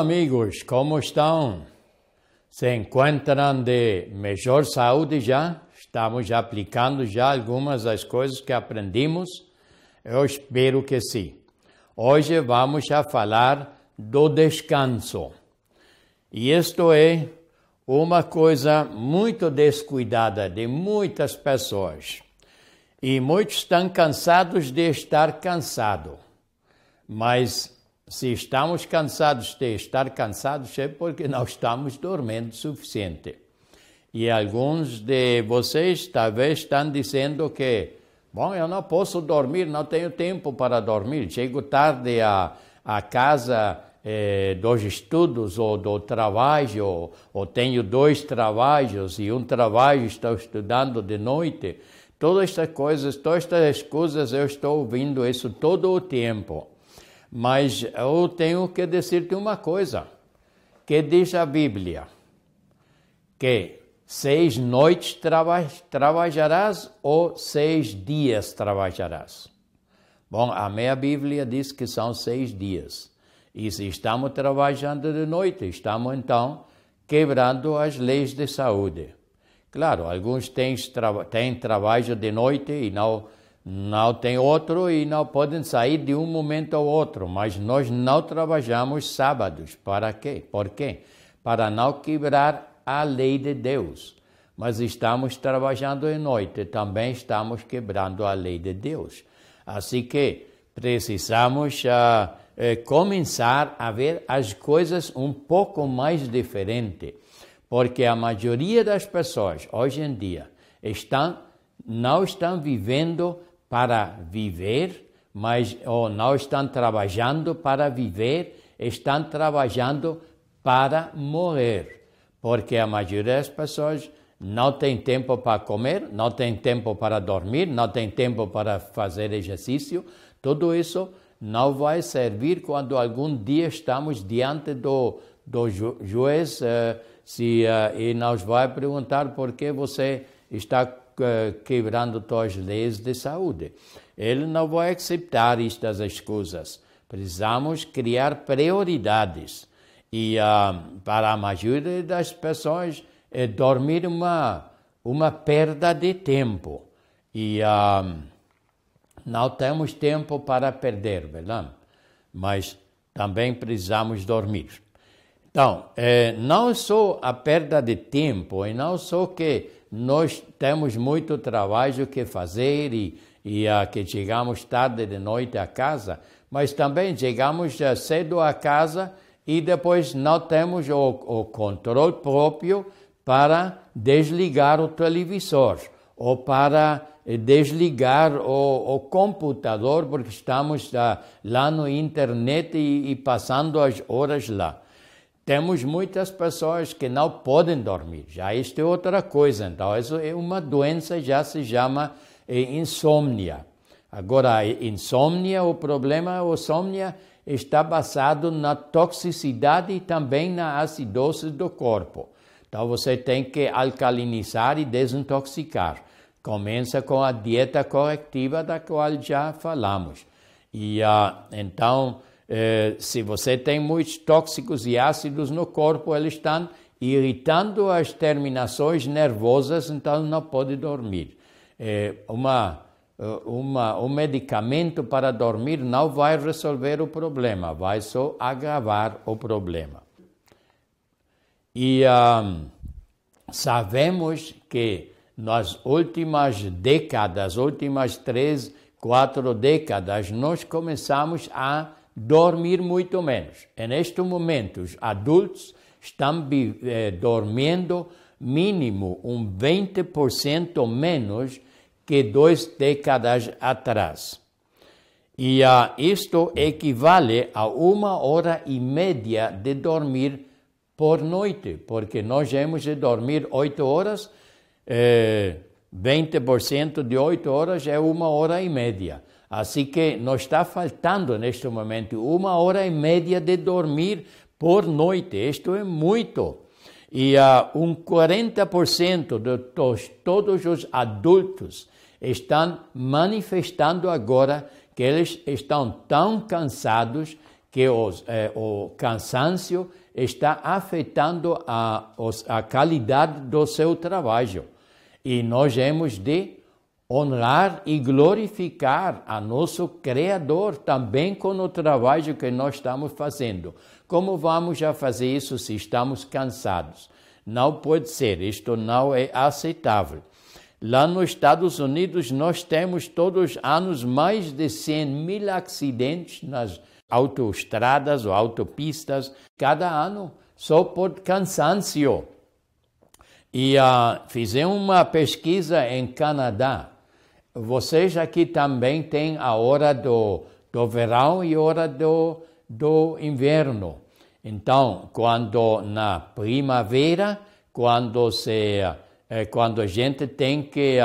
Amigos, como estão? Se encontram de melhor saúde já? Estamos aplicando já algumas das coisas que aprendimos? Eu espero que sim. Hoje vamos a falar do descanso. E isto é uma coisa muito descuidada de muitas pessoas. E muitos estão cansados de estar cansados. Mas se estamos cansados de estar cansados, é porque não estamos dormindo o suficiente. E alguns de vocês talvez estão dizendo que, bom, eu não posso dormir, não tenho tempo para dormir. Chego tarde à, à casa eh, dos estudos ou do trabalho, ou, ou tenho dois trabalhos e um trabalho estou estudando de noite. Todas estas coisas, todas estas coisas eu estou ouvindo isso todo o tempo. Mas eu tenho que dizer-te uma coisa, que diz a Bíblia, que seis noites traba trabalharás ou seis dias trabalharás. Bom, a minha Bíblia diz que são seis dias. E se estamos trabalhando de noite, estamos então quebrando as leis de saúde. Claro, alguns têm, têm trabalho de noite e não não tem outro e não podem sair de um momento ao outro, mas nós não trabalhamos sábados. Para quê? Por quê? Para não quebrar a lei de Deus. Mas estamos trabalhando em noite, também estamos quebrando a lei de Deus. Assim que precisamos uh, uh, começar a ver as coisas um pouco mais diferente, porque a maioria das pessoas hoje em dia estão não estão vivendo para viver, mas ou não estão trabalhando para viver, estão trabalhando para morrer. Porque a maioria das pessoas não tem tempo para comer, não tem tempo para dormir, não tem tempo para fazer exercício. Tudo isso não vai servir quando algum dia estamos diante do, do ju juiz uh, se, uh, e nos vai perguntar por que você está quebrando todas as leis de saúde. Ele não vai aceitar estas coisas. Precisamos criar prioridades. E uh, para a maioria das pessoas, é dormir uma, uma perda de tempo. E uh, não temos tempo para perder, verdade? Mas também precisamos dormir. Então, é, não só a perda de tempo, e não só que nós temos muito trabalho que fazer e, e uh, que chegamos tarde de noite a casa, mas também chegamos uh, cedo a casa e depois não temos o, o controle próprio para desligar o televisor ou para eh, desligar o, o computador porque estamos uh, lá no internet e, e passando as horas lá. Temos muitas pessoas que não podem dormir. Já isto é outra coisa. Então, isso é uma doença, já se chama é, insônia. Agora, insônia, o problema, a insônia está basado na toxicidade e também na acidose do corpo. Então, você tem que alcalinizar e desintoxicar. Começa com a dieta corretiva da qual já falamos. E uh, então, eh, se você tem muitos tóxicos e ácidos no corpo, eles estão irritando as terminações nervosas, então não pode dormir. Eh, uma, eh, uma, um medicamento para dormir não vai resolver o problema, vai só agravar o problema. E um, sabemos que nas últimas décadas, últimas três, quatro décadas, nós começamos a dormir muito menos. Neste momento, os adultos estão eh, dormindo mínimo um 20% menos que duas décadas atrás. E uh, isto equivale a uma hora e média de dormir por noite, porque nós temos de dormir oito horas, eh, 20% de 8 horas é uma hora e meia. Assim que nos está faltando neste momento uma hora e meia de dormir por noite. Isto é muito. E uh, um 40% de tos, todos os adultos estão manifestando agora que eles estão tão cansados que os, eh, o cansaço está afetando a, a qualidade do seu trabalho. E nós temos de honrar e glorificar a nosso Criador também com o trabalho que nós estamos fazendo. Como vamos já fazer isso se estamos cansados? Não pode ser, isto não é aceitável. Lá nos Estados Unidos, nós temos todos os anos mais de 100 mil acidentes nas autoestradas ou autopistas, cada ano, só por cansaço. E uh, fizemos uma pesquisa em Canadá vocês aqui também têm a hora do, do verão e a hora do, do inverno. Então, quando na primavera, quando, se, eh, quando a gente tem que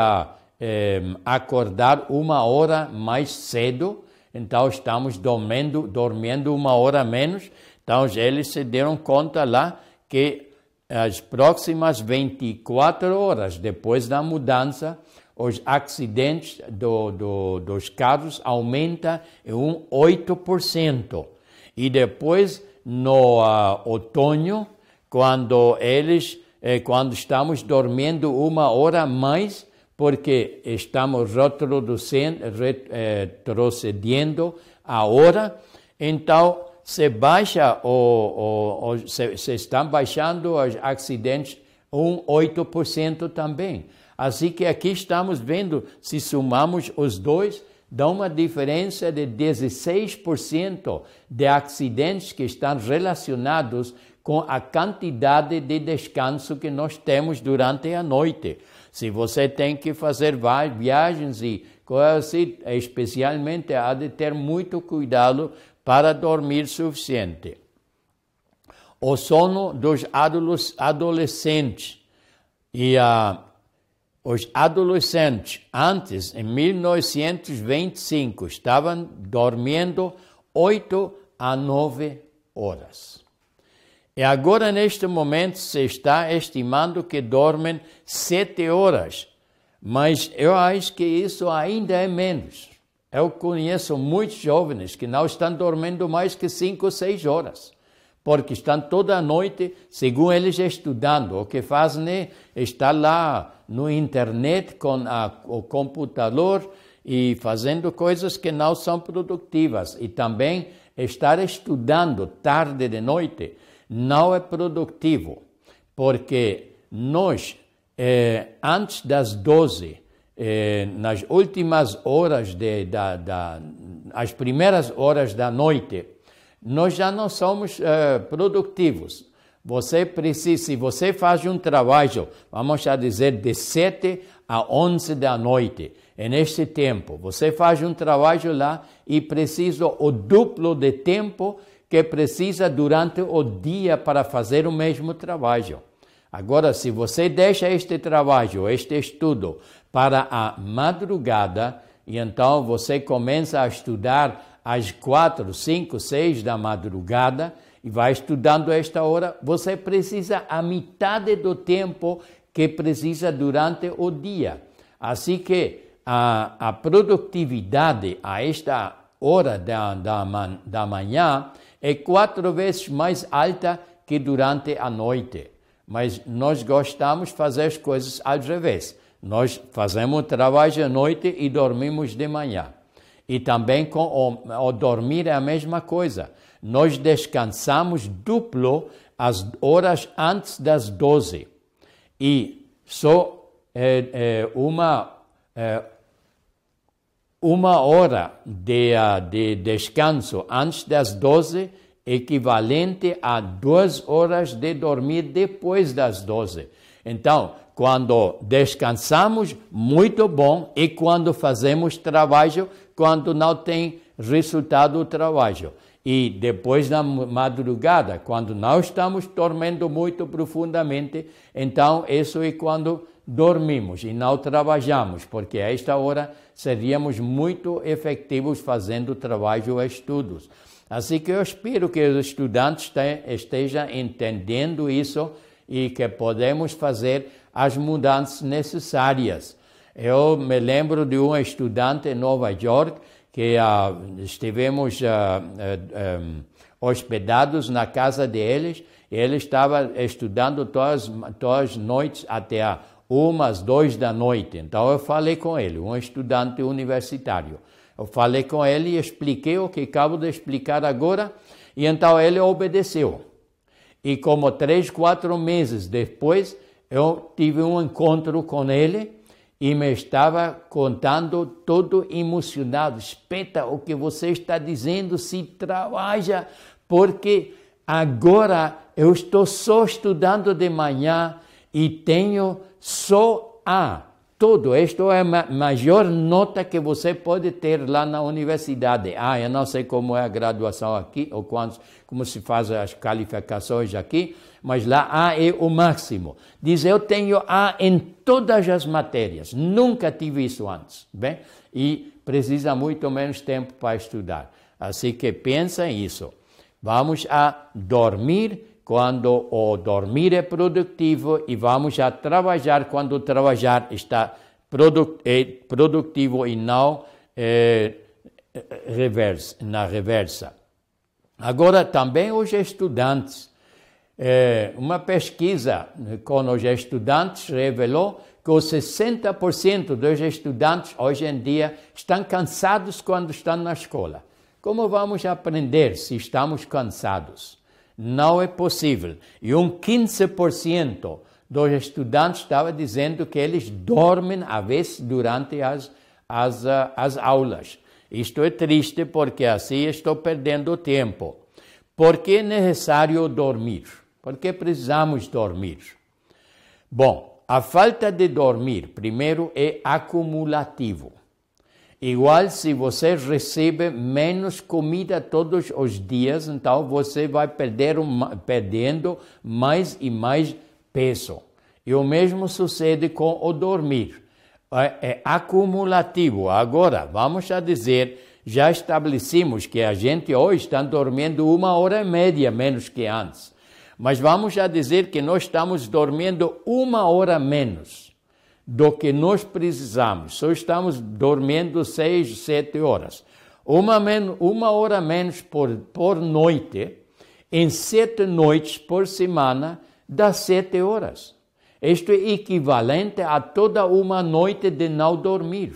eh, acordar uma hora mais cedo, então estamos dormindo, dormindo uma hora menos. Então, eles se deram conta lá que as próximas 24 horas depois da mudança, os acidentes do, do, dos carros aumentam em um 8%. E depois, no uh, outono, quando eles, eh, quando estamos dormindo uma hora mais, porque estamos retrocedendo a hora, então se baixa o, o, o se, se estão baixando os acidentes um 8% também. Assim que aqui estamos vendo, se somamos os dois, dá uma diferença de 16% de acidentes que estão relacionados com a quantidade de descanso que nós temos durante a noite. Se você tem que fazer viagens e coisas assim, especialmente há de ter muito cuidado para dormir suficiente. O sono dos adolescentes e a os adolescentes, antes, em 1925, estavam dormindo 8 a 9 horas. E agora, neste momento, se está estimando que dormem 7 horas. Mas eu acho que isso ainda é menos. Eu conheço muitos jovens que não estão dormindo mais que 5 ou 6 horas porque estão toda a noite, segundo eles, estudando. O que fazem é estar lá no internet com a, o computador e fazendo coisas que não são produtivas. E também estar estudando tarde de noite não é produtivo, porque nós, eh, antes das 12, eh, nas últimas horas, de, da, da, as primeiras horas da noite, nós já não somos uh, produtivos. Você precisa, se você faz um trabalho, vamos já dizer, de 7 a 11 da noite, e neste tempo, você faz um trabalho lá e precisa o duplo de tempo que precisa durante o dia para fazer o mesmo trabalho. Agora, se você deixa este trabalho, este estudo, para a madrugada, e então você começa a estudar às quatro, cinco, seis da madrugada e vai estudando esta hora, você precisa a metade do tempo que precisa durante o dia. Assim que a, a produtividade a esta hora da, da, man, da manhã é quatro vezes mais alta que durante a noite. Mas nós gostamos de fazer as coisas ao revés. Nós fazemos trabalho à noite e dormimos de manhã. E também com o, o dormir é a mesma coisa. Nós descansamos duplo as horas antes das 12. E só é, é, uma, é, uma hora de, de descanso antes das 12 equivalente a duas horas de dormir depois das 12. Então, quando descansamos, muito bom, e quando fazemos trabalho, quando não tem resultado o trabalho. E depois da madrugada, quando não estamos dormindo muito profundamente, então isso é quando dormimos e não trabalhamos, porque a esta hora seríamos muito efetivos fazendo trabalho e estudos. Assim que eu espero que os estudantes estejam entendendo isso e que podemos fazer as mudanças necessárias. Eu me lembro de um estudante em Nova York que uh, estivemos uh, uh, um, hospedados na casa deles. Ele estava estudando todas, todas as noites até umas, duas da noite. Então eu falei com ele, um estudante universitário. Eu falei com ele e expliquei o que acabo de explicar agora, e então ele obedeceu. E como três, quatro meses depois, eu tive um encontro com ele e me estava contando todo emocionado. Espeta o que você está dizendo, se trabalha, porque agora eu estou só estudando de manhã e tenho só A. Tudo. Isto é a maior nota que você pode ter lá na universidade. Ah, eu não sei como é a graduação aqui, ou quantos, como se faz as qualificações aqui, mas lá A é o máximo. Diz, eu tenho A em todas as matérias. Nunca tive isso antes. Bem? E precisa muito menos tempo para estudar. Assim que pensa isso. Vamos a dormir quando o dormir é produtivo e vamos a trabalhar quando trabalhar está é produtivo e não é, na reversa. Agora, também os estudantes. É, uma pesquisa com os estudantes revelou que os 60% dos estudantes hoje em dia estão cansados quando estão na escola. Como vamos aprender se estamos cansados? Não é possível. E um 15% dos estudantes estava dizendo que eles dormem, às vezes, durante as, as, eh, as aulas. Isto é triste porque assim estou perdendo tempo. Por que é necessário dormir? Por que precisamos dormir? Bom, a falta de dormir, primeiro, é acumulativo. Igual se você recebe menos comida todos os dias, então você vai perder perdendo mais e mais peso. E o mesmo sucede com o dormir. É, é acumulativo. Agora, vamos a dizer, já estabelecemos que a gente hoje está dormindo uma hora e meia menos que antes. Mas vamos a dizer que nós estamos dormindo uma hora menos do que nós precisamos. Só estamos dormindo seis, sete horas. Uma, uma hora menos por, por noite, em sete noites por semana, dá sete horas. Isto é equivalente a toda uma noite de não dormir.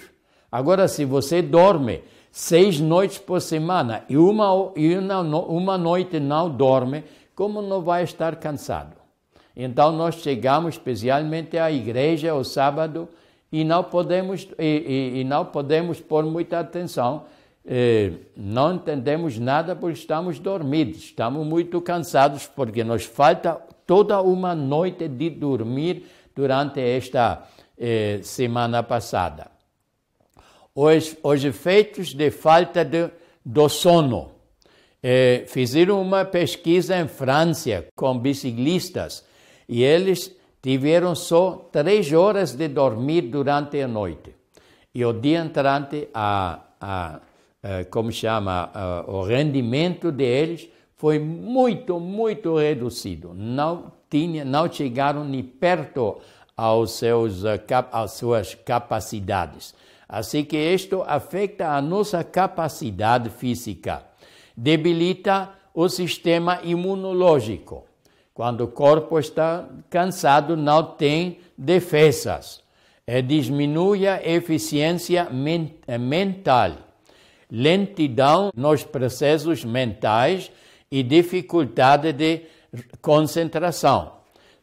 Agora, se você dorme seis noites por semana e uma, e uma, uma noite não dorme, como não vai estar cansado? Então nós chegamos especialmente à igreja o sábado e não podemos e, e, e não podemos pôr muita atenção. Eh, não entendemos nada porque estamos dormidos, estamos muito cansados porque nos falta toda uma noite de dormir durante esta eh, semana passada. Os, os efeitos de falta de, do sono. Eh, fizeram uma pesquisa em França com biciclistas e eles tiveram só três horas de dormir durante a noite. E o dia entrante, a, a, a como chama, a, o rendimento deles foi muito, muito reduzido. Não, tinha, não chegaram nem perto aos seus, às suas capacidades. Assim que isto afeta a nossa capacidade física, debilita o sistema imunológico quando o corpo está cansado, não tem defesas. É, diminui a eficiência é, mental, lentidão nos processos mentais e dificuldade de concentração.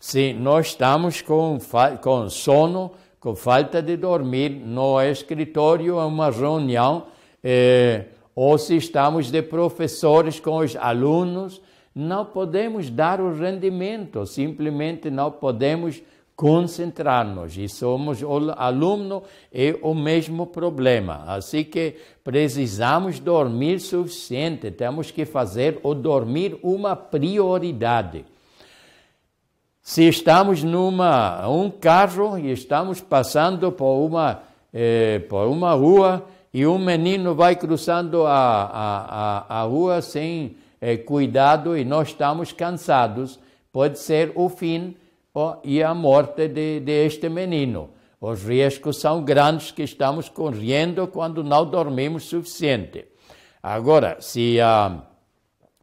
Se nós estamos com, com sono, com falta de dormir no escritório, em uma reunião, eh, ou se estamos de professores com os alunos, não podemos dar o rendimento, simplesmente não podemos concentrar-nos e somos aluno é o mesmo problema. Assim que precisamos dormir suficiente, temos que fazer o dormir uma prioridade. se estamos numa um carro e estamos passando por uma eh, por uma rua e um menino vai cruzando a, a, a, a rua sem eh, cuidado e nós estamos cansados, pode ser o fim e a morte de, de este menino. Os riscos são grandes que estamos correndo quando não dormimos suficiente. Agora, se, uh,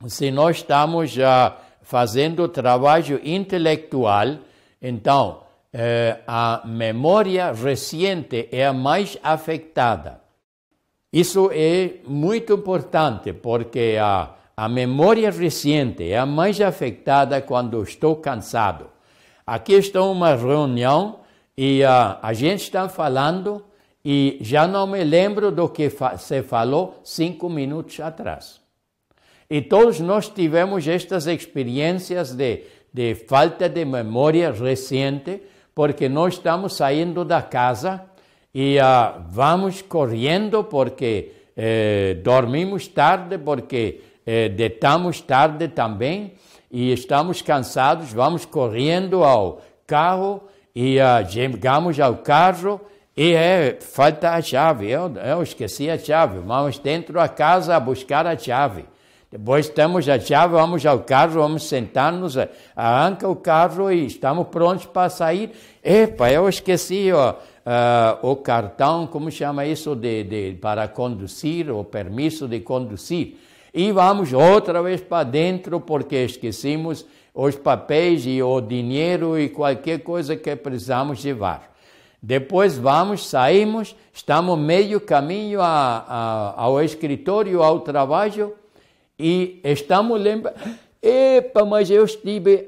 se nós estamos uh, fazendo trabalho intelectual, então uh, a memória recente é a mais afetada. Isso é muito importante porque a, a memória recente é a mais afetada quando estou cansado. Aqui estou em uma reunião e uh, a gente está falando e já não me lembro do que fa se falou cinco minutos atrás. E todos nós tivemos estas experiências de, de falta de memória recente, porque nós estamos saindo da casa e uh, vamos correndo porque eh, dormimos tarde, porque eh, deitamos tarde também e estamos cansados, vamos correndo ao carro e uh, chegamos ao carro e é, falta a chave. Eu, eu esqueci a chave. Vamos dentro da casa a buscar a chave. Depois temos a chave, vamos ao carro, vamos sentar-nos, arranca o carro e estamos prontos para sair. Epa, eu esqueci ó, uh, o cartão, como chama isso, de, de, para conduzir, o permisso de conduzir. E vamos outra vez para dentro porque esquecemos os papéis e o dinheiro e qualquer coisa que precisamos levar. Depois vamos, saímos, estamos meio caminho a, a, ao escritório, ao trabalho, e estamos lembrando. Epa, mas eu estive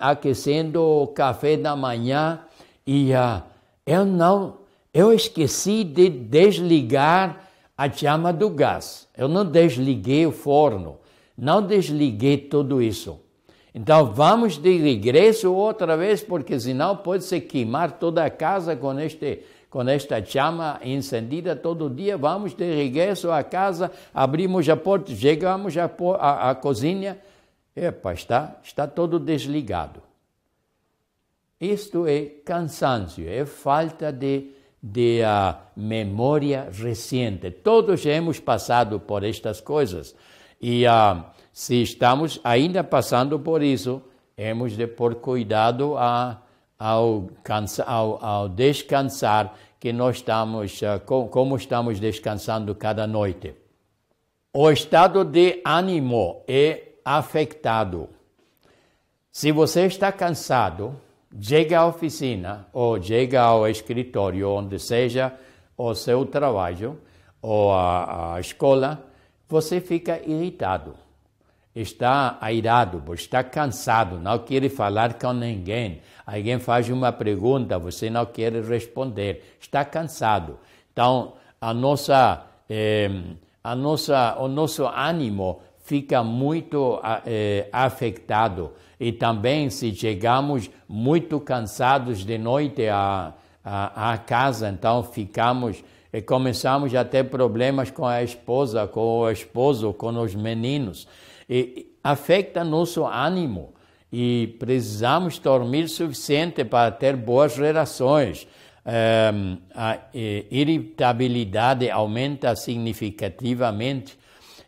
aquecendo, o café da manhã e uh, eu não, eu esqueci de desligar a chama do gás. Eu não desliguei o forno, não desliguei tudo isso. Então vamos de regresso outra vez, porque senão pode se queimar toda a casa com este com esta chama incendida todo dia. Vamos de regresso à casa, abrimos a porta, chegamos à, à, à cozinha. Epa, está, está todo desligado. Isto é cansaço, é falta de de uh, memória recente. Todos hemos passado por estas coisas. E uh, se estamos ainda passando por isso, hemos de pôr cuidado a, ao, ao, ao, descansar, que nós estamos, uh, como estamos descansando cada noite. O estado de ânimo é afetado. Se você está cansado, chega à oficina ou chega ao escritório, onde seja o seu trabalho ou a, a escola, você fica irritado, está airado, está cansado, não quer falar com ninguém. Alguém faz uma pergunta, você não quer responder, está cansado. Então, a nossa, eh, a nossa, o nosso ânimo fica muito eh, afetado e também se chegamos muito cansados de noite à, à, à casa, então ficamos e começamos a ter problemas com a esposa, com o esposo, com os meninos. E afeta nosso ânimo e precisamos dormir suficiente para ter boas relações. Um, a irritabilidade aumenta significativamente.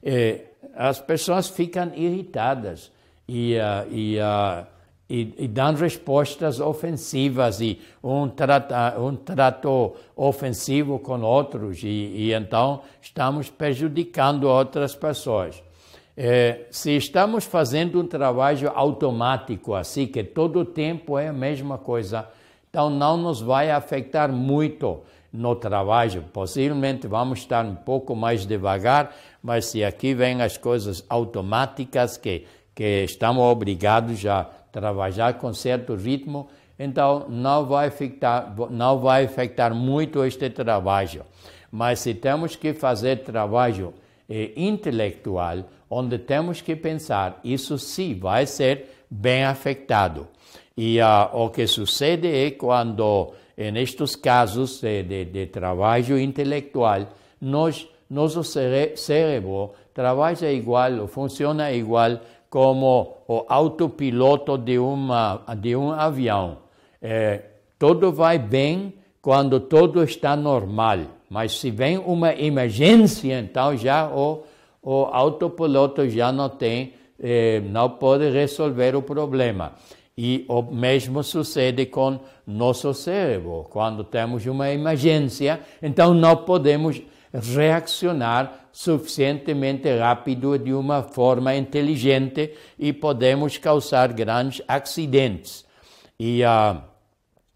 E as pessoas ficam irritadas e, uh, e, uh, e, e, dão respostas ofensivas e um, trata, um trato ofensivo com outros e, e então estamos prejudicando outras pessoas. É, se estamos fazendo um trabalho automático assim, que todo o tempo é a mesma coisa, então não nos vai afetar muito no trabalho. Possivelmente vamos estar um pouco mais devagar, mas se aqui vem as coisas automáticas que que estamos obrigados a trabalhar com certo ritmo, então não vai afetar, não vai afetar muito este trabalho. Mas se temos que fazer trabalho eh, intelectual, onde temos que pensar, isso sim vai ser bem afetado. E uh, o que sucede é quando, nestes casos de, de, de trabalho intelectual, nós, nosso cérebro trabalha igual, funciona igual como o autopiloto de, uma, de um avião. É, tudo vai bem quando tudo está normal, mas se vem uma emergência, então já o, o autopiloto já não tem, é, não pode resolver o problema. E o mesmo sucede com nosso cérebro. Quando temos uma emergência, então não podemos reaccionar suficientemente rápido de uma forma inteligente e podemos causar grandes acidentes. E uh,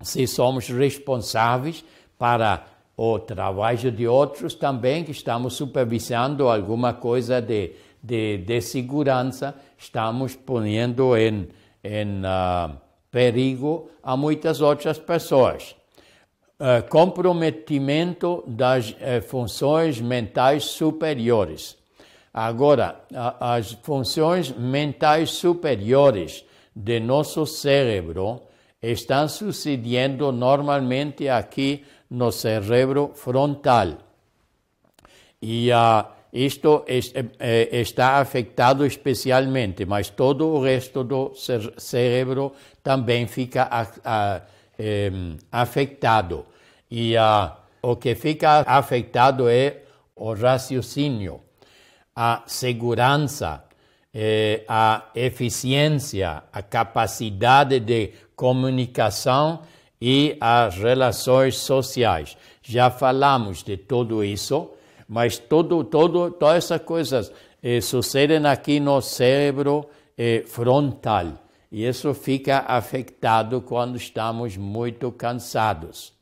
se somos responsáveis para o trabalho de outros também, que estamos supervisando alguma coisa de, de, de segurança, estamos ponendo em, em uh, perigo a muitas outras pessoas. Uh, comprometimento das uh, funções mentais superiores. Agora, as funções mentais superiores de nosso cérebro estão sucedendo normalmente aqui no cérebro frontal. E uh, isto está afetado especialmente, mas todo o resto do cérebro também fica afetado. E o que fica afetado é o raciocínio, a segurança, eh, a eficiência, a capacidade de comunicação e as relações sociais. Já falamos de tudo isso mas todo, todo, todas essas coisas eh, sucedem aqui no cérebro eh, frontal. E isso fica afetado quando estamos muito cansados.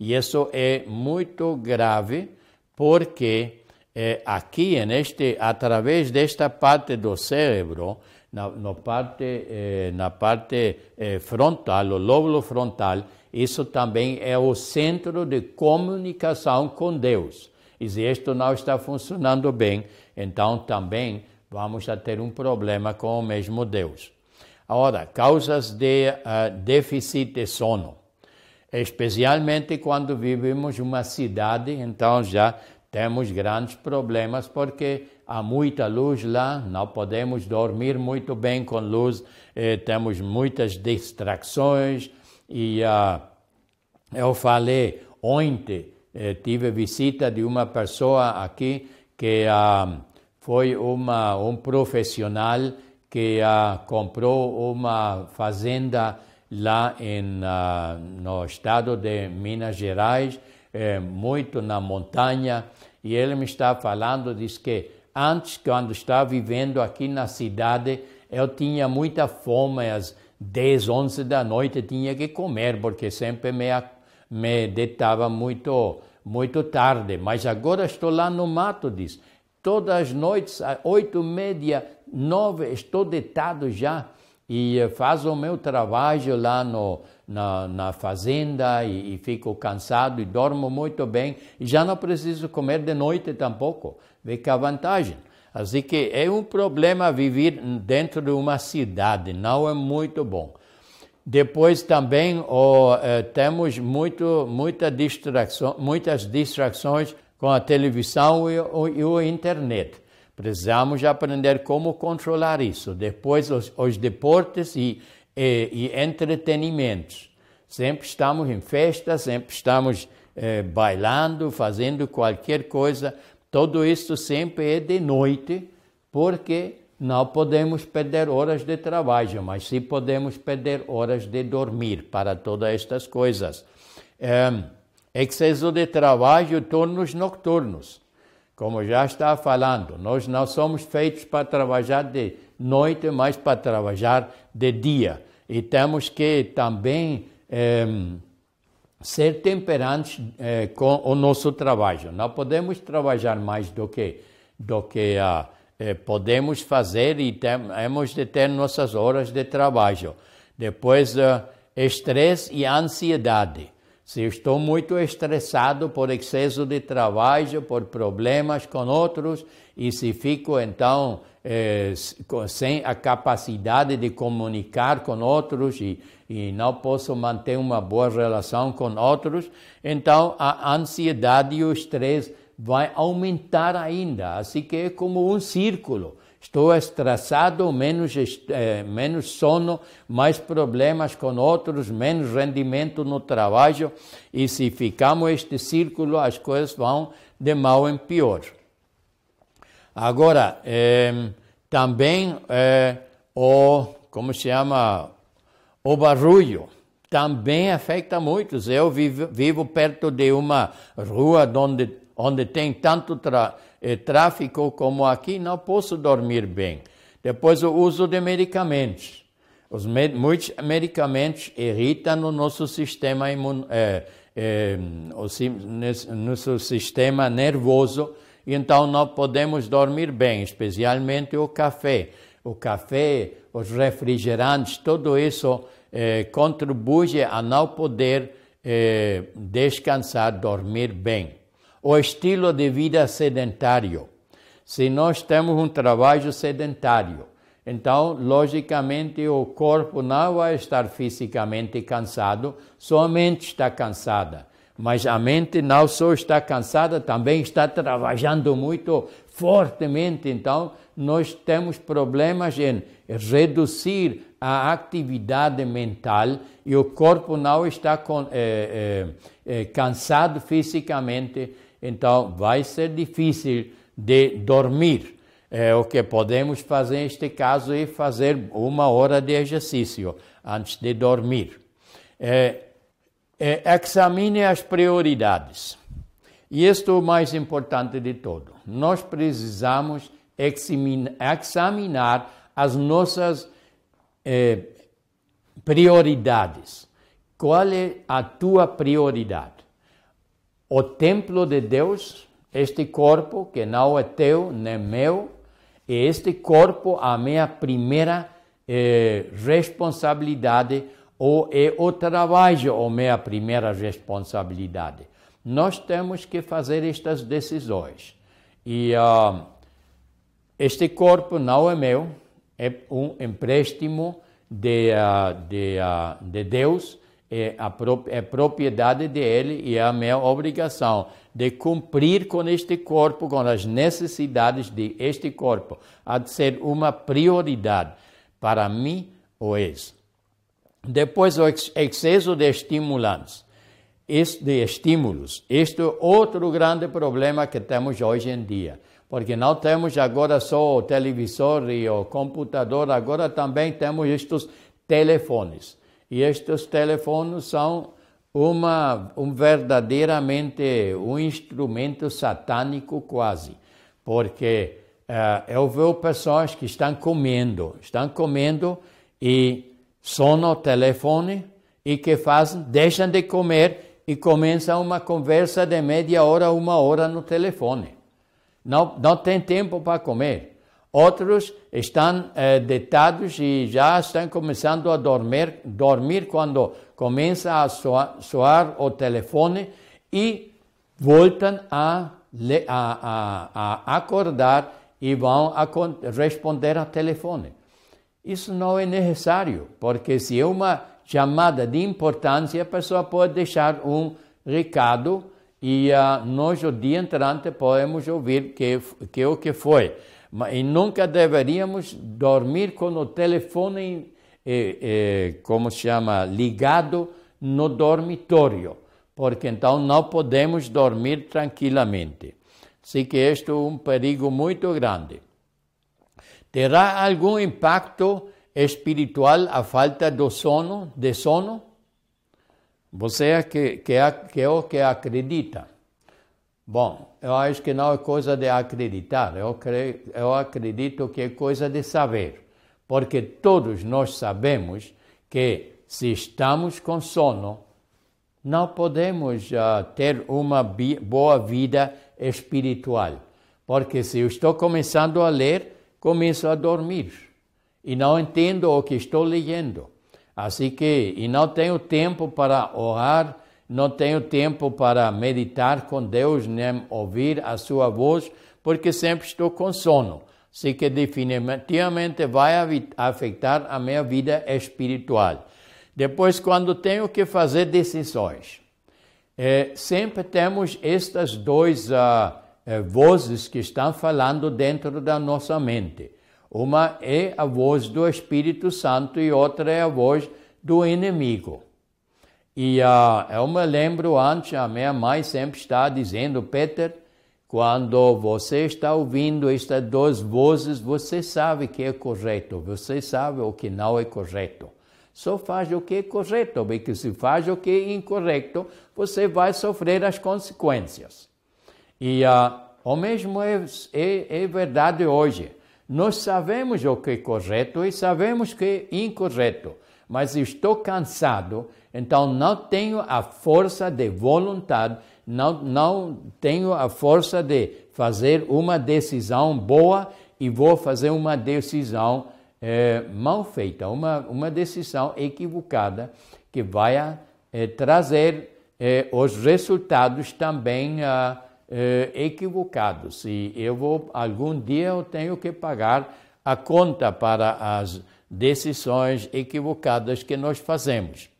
E isso é muito grave porque eh, aqui, neste, através desta parte do cérebro, na, na parte, eh, na parte eh, frontal, o lóbulo frontal, isso também é o centro de comunicação com Deus. E se isto não está funcionando bem, então também vamos a ter um problema com o mesmo Deus. Agora, causas de uh, déficit de sono. Especialmente quando vivemos uma cidade, então já temos grandes problemas porque há muita luz lá, não podemos dormir muito bem com luz, eh, temos muitas distrações e uh, eu falei ontem eh, tive visita de uma pessoa aqui que ah, foi uma, um profissional que ah, comprou uma fazenda lá em, ah, no estado de Minas Gerais, eh, muito na montanha, e ele me está falando, diz que antes, quando estava vivendo aqui na cidade, eu tinha muita fome, às 10, 11 da noite tinha que comer, porque sempre me me deitava muito, muito tarde, mas agora estou lá no mato, diz. Todas as noites, às oito e meia, nove, estou deitado já e eh, faço o meu trabalho lá no, na, na fazenda e, e, fico cansado e dormo muito bem e já não preciso comer de noite tampouco. Vê que a vantagem. Assim que é um problema viver dentro de uma cidade, não é muito bom. Depois também oh, eh, temos muito, muita distração, muitas distrações com a televisão e, o, e o internet. Precisamos aprender como controlar isso. Depois os, os deportes e, e, e, entretenimentos. Sempre estamos em festas, sempre estamos eh, bailando, fazendo qualquer coisa. Tudo isso sempre é de noite, porque não podemos perder horas de trabalho, mas sim podemos perder horas de dormir para todas estas coisas. É, excesso de trabalho, turnos noturnos. Como já está falando, nós não somos feitos para trabalhar de noite, mas para trabalhar de dia. E temos que também é, ser temperantes é, com o nosso trabalho. Não podemos trabalhar mais do que, do que a eh, podemos fazer e temos de ter nossas horas de trabalho. Depois, uh, estresse e ansiedade. Se estou muito estressado por excesso de trabalho, por problemas com outros, e se fico então eh, sem a capacidade de comunicar com outros e, e não posso manter uma boa relação com outros, então a ansiedade e o estresse vai aumentar ainda. Assim que é como um círculo. Estou estressado, menos, é, menos sono, mais problemas com outros, menos rendimento no trabalho. E se ficamos este círculo, as coisas vão de mal em pior. Agora, é, também é, o, como se chama, o barulho também afeta muitos. Eu vivo, vivo perto de uma rua onde, onde tem tanto eh, tráfico como aqui, não posso dormir bem. Depois o uso de medicamentos. Os med muitos medicamentos irritam o nosso sistema imun eh, eh, o nosso sistema nervoso, então não podemos dormir bem, especialmente o café. O café, os refrigerantes, tudo isso eh, contribui a não poder eh, descansar, dormir bem. O estilo de vida sedentário. Se nós temos um trabalho sedentário, então, logicamente, o corpo não vai estar fisicamente cansado, somente está cansada. Mas a mente não só está cansada, também está trabalhando muito fortemente. Então, nós temos problemas em reduzir a atividade mental e o corpo não está é, é, é, cansado fisicamente, então vai ser difícil de dormir. É, o que podemos fazer neste caso é fazer uma hora de exercício antes de dormir. É, é, examine as prioridades. E isto é o mais importante de tudo. Nós precisamos examinar as nossas é, prioridades. Qual é a tua prioridade? O templo de Deus, este corpo que não é teu nem meu, e este corpo a minha primeira é, responsabilidade ou é o trabalho a minha primeira responsabilidade? Nós temos que fazer estas decisões. E uh, este corpo não é meu, é um empréstimo de, uh, de, uh, de Deus, é, a é propriedade dele e é a minha obrigação de cumprir com este corpo, com as necessidades de este corpo. Há de ser uma prioridade para mim ou isso. Depois, o excesso de estimulantes, de estímulos. Este é outro grande problema que temos hoje em dia porque não temos agora só o televisor e o computador, agora também temos estes telefones. E estes telefones são uma, um verdadeiramente um instrumento satânico quase, porque uh, eu vejo pessoas que estão comendo, estão comendo e só no telefone e que fazem, deixam de comer e começam uma conversa de meia hora, uma hora no telefone não, não tem tempo para comer. Outros estão eh, deitados e já estão começando a dormir, dormir quando começa a soar, soar o telefone e voltam a, a, a, a acordar e vão a responder ao telefone. Isso não é necessário, porque se é uma chamada de importância, a pessoa pode deixar um recado e uh, nós, o dia entrante, podemos ouvir que, que o que foi. E nunca deveríamos dormir com o telefone, eh, eh, como se chama, ligado no dormitório, porque então não podemos dormir tranquilamente. Assim que este é um perigo muito grande. Terá algum impacto espiritual a falta do sono, de sono? Você é que, que, que é o que acredita. Bom, eu acho que não é coisa de acreditar, eu, creio, eu acredito que é coisa de saber, porque todos nós sabemos que se estamos com sono, não podemos uh, ter uma boa vida espiritual, porque se eu estou começando a ler, começo a dormir. E não entendo o que estou lendo. Assim que, e não tenho tempo para orar, não tenho tempo para meditar com Deus, nem ouvir a sua voz, porque sempre estou com sono. Assim que definitivamente vai afetar a minha vida espiritual. Depois, quando tenho que fazer decisões, é, sempre temos estas duas uh, vozes que estão falando dentro da nossa mente. Uma é a voz do Espírito Santo e outra é a voz do inimigo. E uh, eu me lembro antes, a minha mãe sempre está dizendo, Peter, quando você está ouvindo estas duas vozes, você sabe que é correto, você sabe o que não é correto. Só faz o que é correto, porque se faz o que é incorreto, você vai sofrer as consequências. E uh, o mesmo é, é, é verdade hoje. Nós sabemos o que é correto e sabemos o que é incorreto, mas estou cansado, então não tenho a força de vontade, não, não tenho a força de fazer uma decisão boa e vou fazer uma decisão é, mal feita, uma, uma decisão equivocada que vai é, trazer é, os resultados também ah, equivocados. E eu vou, algum dia eu tenho que pagar a conta para as decisões equivocadas que nós fazemos.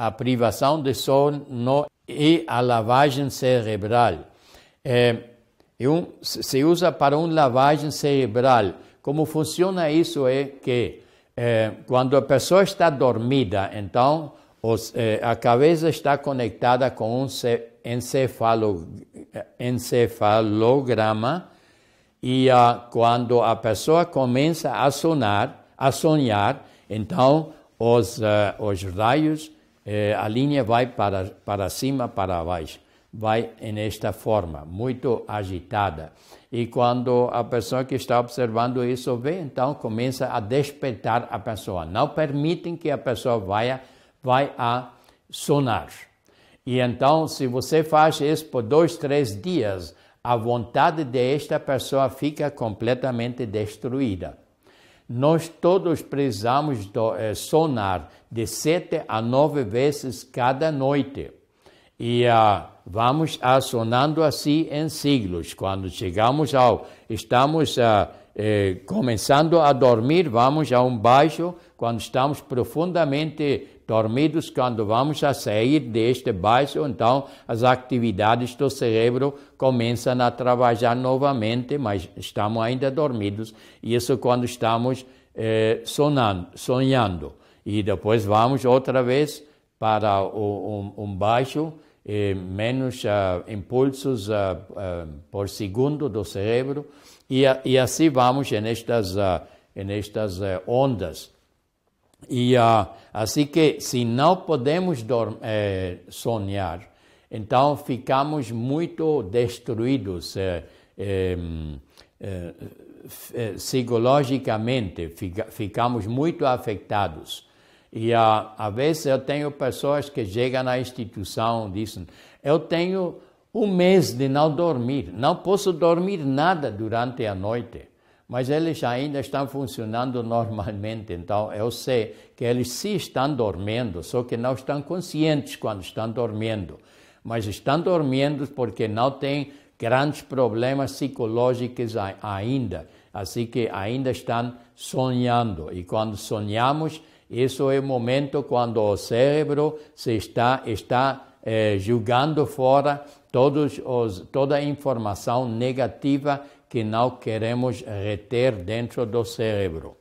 A privação de sono e a lavagem cerebral. É, um, se usa para uma lavagem cerebral como funciona isso é que é, quando a pessoa está dormida, então os, é, a cabeça está conectada com um encefalo, encefalograma e quando a pessoa começa a sonar, a sonhar, então os, uh, os raios, eh, a linha vai para, para cima, para baixo, vai nesta forma, muito agitada. E quando a pessoa que está observando isso vê, então começa a despertar a pessoa. Não permitem que a pessoa vá, vai a sonar. E então, se você faz isso por dois, três dias, a vontade desta pessoa fica completamente destruída. Nós todos precisamos eh, sonar de sete a nove vezes cada noite. E uh, vamos assonando assim em siglos. Quando chegamos ao, estamos uh, começando a dormir, vamos a um baixo. Quando estamos profundamente dormidos, quando vamos a sair deste baixo, então as atividades do cérebro começam a trabalhar novamente, mas estamos ainda dormidos. Isso quando estamos eh, sonando, sonhando. E depois vamos outra vez para o, um, um baixo eh, menos uh, impulsos uh, uh, por segundo do cérebro e, e assim vamos nestas, nestas ondas. E assim que se não podemos eh, sonhar, então ficamos muito destruídos eh, eh, psicologicamente, fica, ficamos muito afetados. E uh, às vezes eu tenho pessoas que chegam na instituição e dizem: Eu tenho um mês de não dormir, não posso dormir nada durante a noite. Mas eles ainda estão funcionando normalmente, então eu sei que eles sim estão dormindo, só que não estão conscientes quando estão dormindo. Mas estão dormindo porque não têm grandes problemas psicológicos ainda. Assim que ainda estão sonhando. E quando sonhamos, isso é o momento quando o cérebro se está, está eh, julgando fora todos os, toda a informação negativa que não queremos reter dentro do cérebro.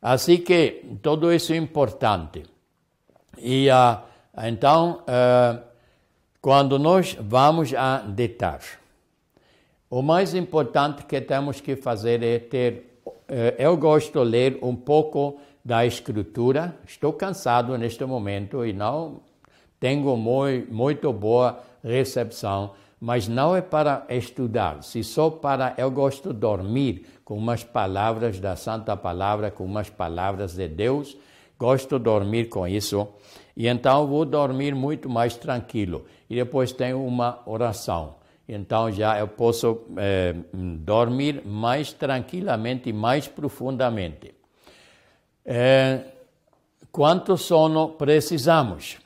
Assim que tudo isso é importante. E uh, então, uh, quando nós vamos a deitar, o mais importante que temos que fazer é ter. Uh, eu gosto de ler um pouco da escritura. Estou cansado neste momento e não tenho muito, muito boa recepção, mas não é para estudar, se só para eu gosto dormir com umas palavras da Santa Palavra, com umas palavras de Deus, gosto dormir com isso. E então vou dormir muito mais tranquilo. E depois tenho uma oração. Então já eu posso eh, dormir mais tranquilamente mais profundamente é, quanto sono precisamos.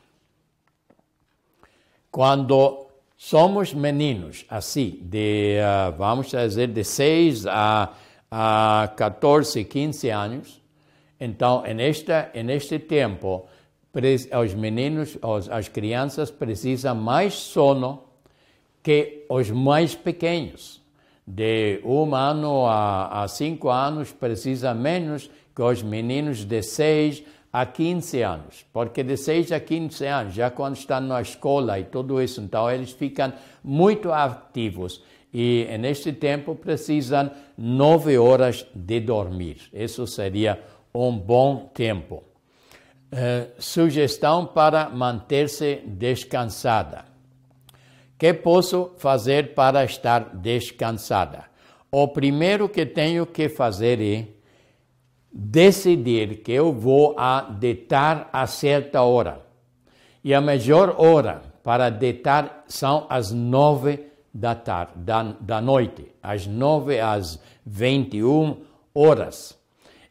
Quando somos meninos, assim, de, uh, vamos dizer, de 6 a, a 14, 15 anos, então, neste, neste tempo, os meninos, as crianças precisam mais sono que os mais pequenos. de um ano a, a cinco anos precisa menos que os meninos de seis a 15 anos, porque de 6 a 15 anos, já quando estão na escola e tudo isso, então eles ficam muito ativos e neste tempo precisam nove horas de dormir. Isso seria um bom tempo. Uh, sugestão para manter-se descansada. Que posso fazer para estar descansada? O primeiro que tenho que fazer é decidir que eu vou a deitar a certa hora. E a melhor hora para deitar são as nove da tarde, da, da noite, às nove às vinte e um horas.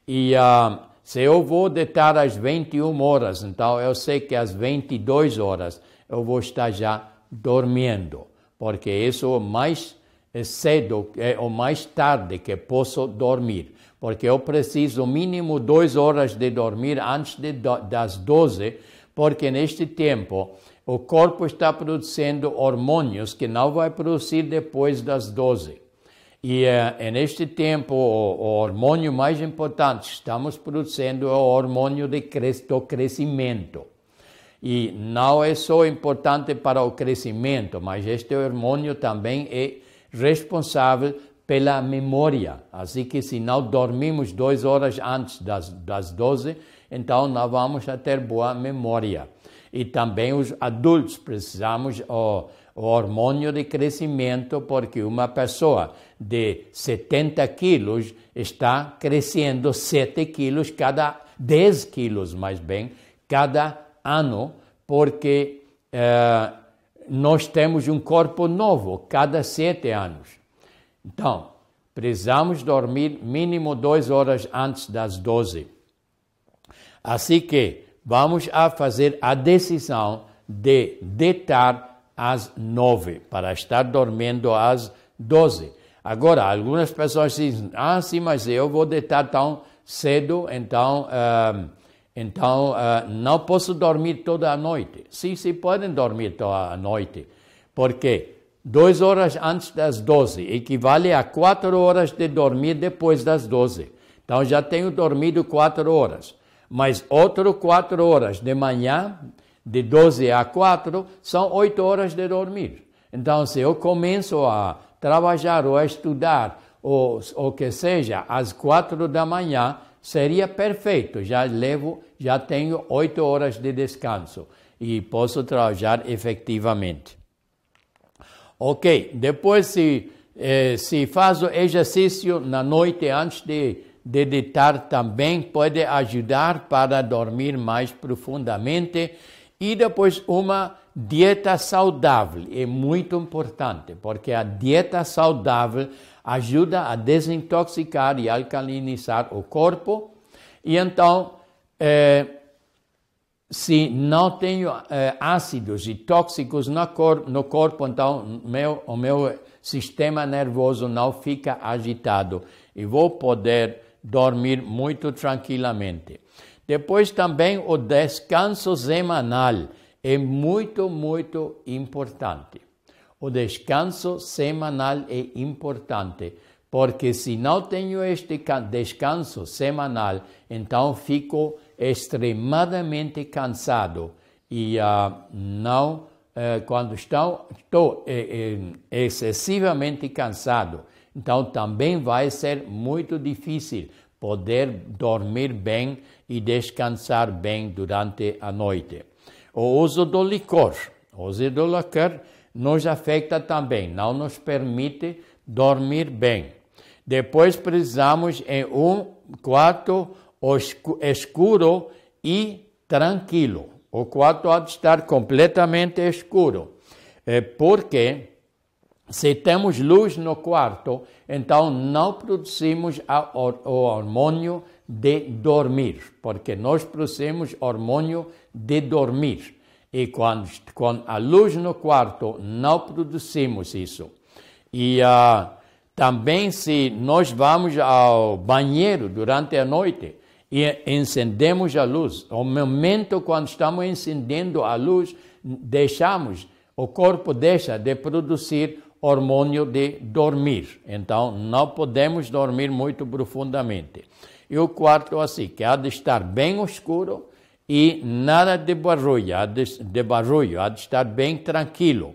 E uh, se eu vou deitar às 21 horas, então eu sei que às 22 horas eu vou estar já dormindo, porque isso é mais cedo, é o mais tarde que posso dormir, porque eu preciso mínimo duas horas de dormir antes de, das 12, porque neste tempo o corpo está produzindo hormônios que não vai produzir depois das 12. E uh, neste tempo, o, o, hormônio mais importante estamos produzindo é o hormônio de cres do crescimento. E não é só importante para o crescimento, mas este hormônio também é responsável pela memória. Assim que se não dormimos duas horas antes das, das 12, então não vamos ter boa memória. E também os adultos precisamos o, o hormônio de crescimento, porque uma pessoa de 70 quilos está crescendo 7 quilos cada 10 quilos, mais bem, cada ano, porque uh, nós temos um corpo novo cada sete anos. Então, precisamos dormir mínimo duas horas antes das 12. Assim que vamos a fazer a decisão de deitar às nove, para estar dormindo às doze. Agora, algumas pessoas dizem, ah, sim, mas eu vou deitar tão cedo, então... Uh, então, uh, não posso dormir toda a noite. Sim, sim, podem dormir toda a noite. Porque duas horas antes das 12 equivale a quatro horas de dormir depois das 12. Então, já tenho dormido quatro horas. Mas outras quatro horas de manhã, de 12 a 4, são oito horas de dormir. Então, se eu começo a trabalhar ou a estudar, ou o que seja, às quatro da manhã, seria perfeito. Já levo, já tenho oito horas de descanso e posso trabalhar efetivamente. Ok, depois se, eh, se faz o exercício na noite antes de, de deitar também pode ajudar para dormir mais profundamente e depois uma dieta saudável é muito importante, porque a dieta saudável ajuda a desintoxicar e alcalinizar o corpo. E então, eh, se não tenho eh, ácidos e tóxicos no, cor no corpo, então meu, o meu sistema nervoso não fica agitado e vou poder dormir muito tranquilamente. Depois também o descanso semanal é muito, muito importante. O descanso semanal é importante, porque se não tenho este descanso semanal, então fico extremamente cansado e uh, não uh, quando estou, estou eh, excessivamente cansado, então também vai ser muito difícil poder dormir bem e descansar bem durante a noite. O uso do licor, o uso do licor nos afeta também, não nos permite dormir bem. Depois precisamos em um quarto escuro e tranquilo. O quarto há de estar completamente escuro, é porque se temos luz no quarto, então não produzimos o hormônio de dormir, porque nós produzimos hormônio de dormir. E quando, com a luz no quarto, não produzimos isso. E uh, também se nós vamos ao banheiro durante a noite e encendemos a luz, o momento quando estamos encendendo a luz, deixamos, o corpo deixa de produzir hormônio de dormir. Então, não podemos dormir muito profundamente. E o quarto, assim, que há de estar bem escuro e nada de barulho, há de, de barulho, há de estar bem tranquilo.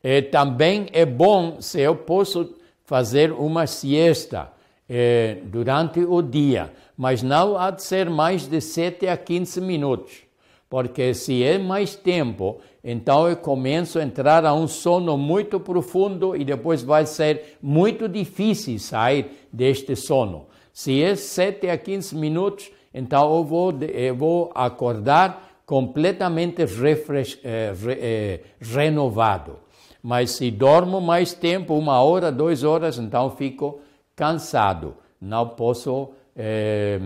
E também é bom se eu posso fazer uma siesta eh, durante o dia, mas não há de ser mais de 7 a 15 minutos, porque se é mais tempo, então eu começo a entrar a um sono muito profundo e depois vai ser muito difícil sair deste sono. Se é 7 a 15 minutos, então eu vou, eu vou acordar completamente eh, re, eh, renovado. Mas se dormo mais tempo, uma hora, duas horas, então fico cansado. Não posso, eh,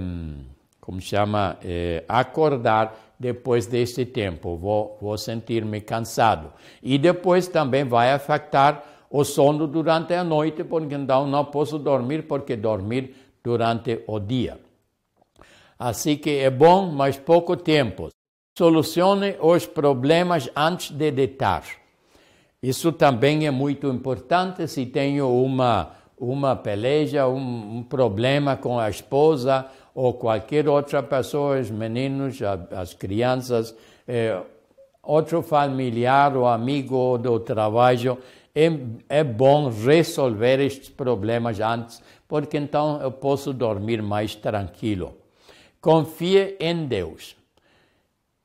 como chama, eh, acordar depois deste tempo. Vou, vou sentir-me cansado. E depois também vai afetar o sono durante a noite, porque então não posso dormir, porque dormir durante o dia. Assim que é bom, mas pouco tempo. Solucione os problemas antes de deitar. Isso também é muito importante se tenho uma, uma peleja, um, um problema com a esposa ou qualquer outra pessoa, os meninos, as crianças, eh, outro familiar ou amigo do trabalho, é, é bom resolver estes problemas antes, porque então eu posso dormir mais tranquilo. Confie em Deus.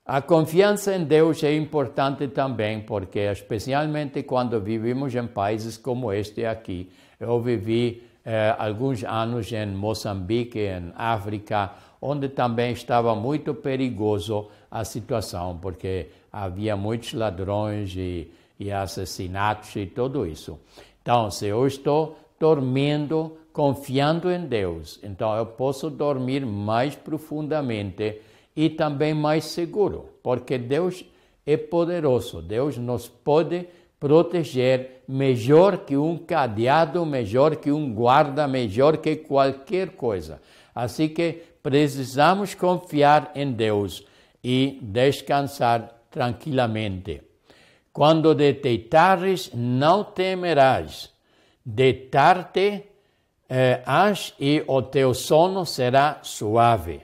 A confiança em Deus é importante também, porque especialmente quando vivemos em países como este aqui, eu vivi eh, alguns anos em Moçambique, em África, onde também estava muito perigoso a situação, porque havia muitos ladrões e, e assassinatos e tudo isso. Então, se eu estou dormindo confiando em Deus. Então eu posso dormir mais profundamente e também mais seguro, porque Deus é poderoso. Deus nos pode proteger melhor que um cadeado, melhor que um guarda, melhor que qualquer coisa. Assim que precisamos confiar em Deus e descansar tranquilamente. Quando deitares, não temerás. Deitar-te eh, e o teu sono será suave.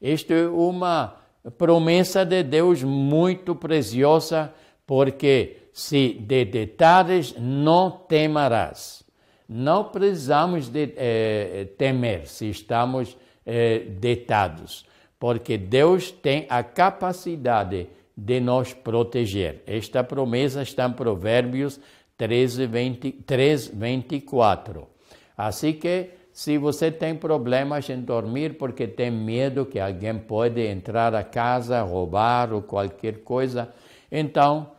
Isto é uma promessa de Deus muito preciosa, porque se de deitares não temerás. Não precisamos de, eh, temer se estamos eh, deitados, porque Deus tem a capacidade de nos proteger. Esta promessa está em Provérbios 13, 20, 3, 24. Assim que, se você tem problemas em dormir porque tem medo que alguém pode entrar a casa, roubar ou qualquer coisa, então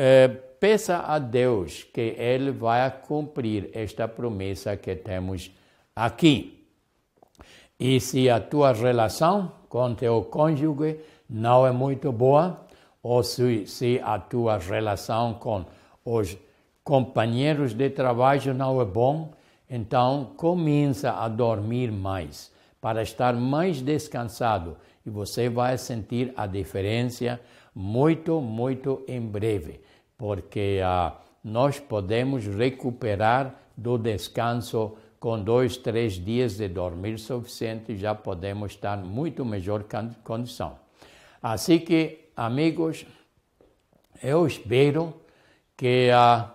é, peça a Deus que Ele vai cumprir esta promessa que temos aqui. E se a tua relação com teu cônjuge não é muito boa, ou se, se a tua relação com os companheiros de trabalho não é bom, então começa a dormir mais para estar mais descansado e você vai sentir a diferença muito, muito em breve, porque ah, nós podemos recuperar do descanso com dois, três dias de dormir suficiente, já podemos estar muito melhor condição. Assim que, amigos, eu espero que ah,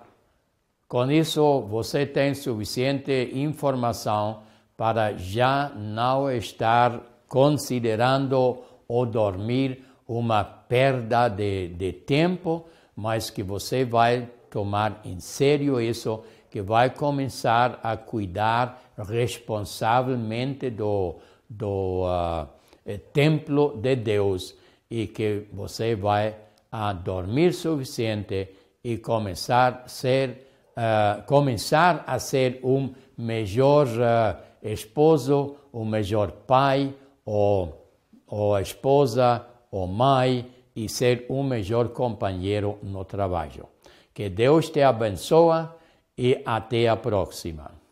com isso, você tem suficiente informação para já não estar considerando o dormir uma perda de, de tempo, mas que você vai tomar em sério isso, que vai começar a cuidar responsavelmente do, do uh, templo de Deus e que você vai a dormir suficiente e começar a ser uh, começar a ser um melhor uh, esposo, um melhor pai, ou, ou esposa, ou mãe, e ser um melhor companheiro no trabalho. Que Deus te abençoe e até a próxima.